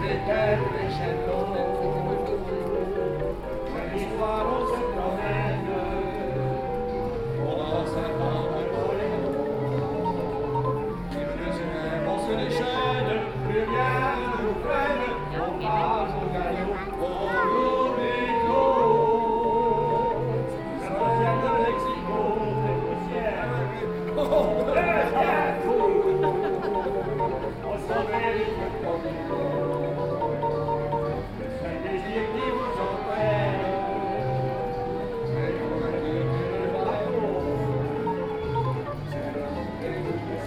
retardes a todos.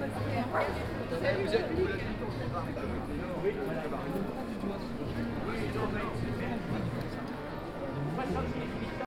Vous êtes